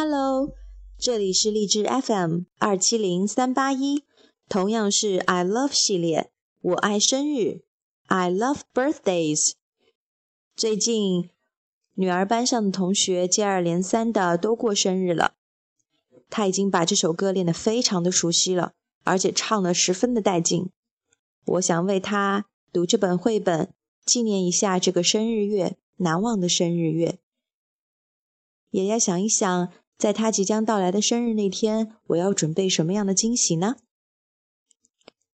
Hello，这里是荔枝 FM 二七零三八一，同样是 I Love 系列，我爱生日，I love birthdays。最近女儿班上的同学接二连三的都过生日了，她已经把这首歌练得非常的熟悉了，而且唱得十分的带劲。我想为她读这本绘本，纪念一下这个生日月，难忘的生日月。也要想一想，在他即将到来的生日那天，我要准备什么样的惊喜呢？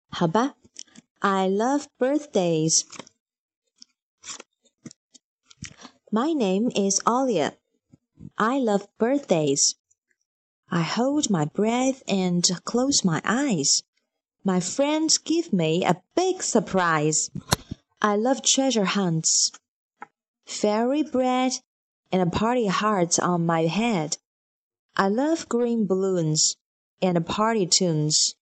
好吧，I love birthdays. My name is Ollie. I love birthdays. I hold my breath and close my eyes. My friends give me a big surprise. I love treasure hunts, fairy bread, and a party heart on my head. I love green balloons and party tunes.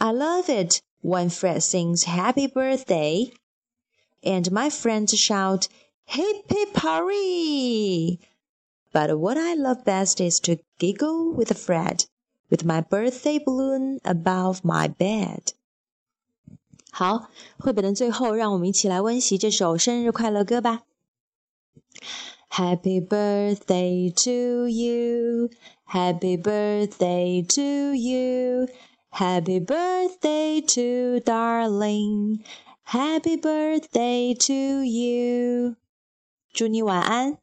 I love it when Fred sings happy birthday and my friends shout hip hip hurray. But what I love best is to giggle with Fred with my birthday balloon above my bed. 好，绘本的最后，让我们一起来温习这首生日快乐歌吧。 Happy birthday to you. Happy birthday to you. Happy birthday to darling. Happy birthday to you. 祝你晚安。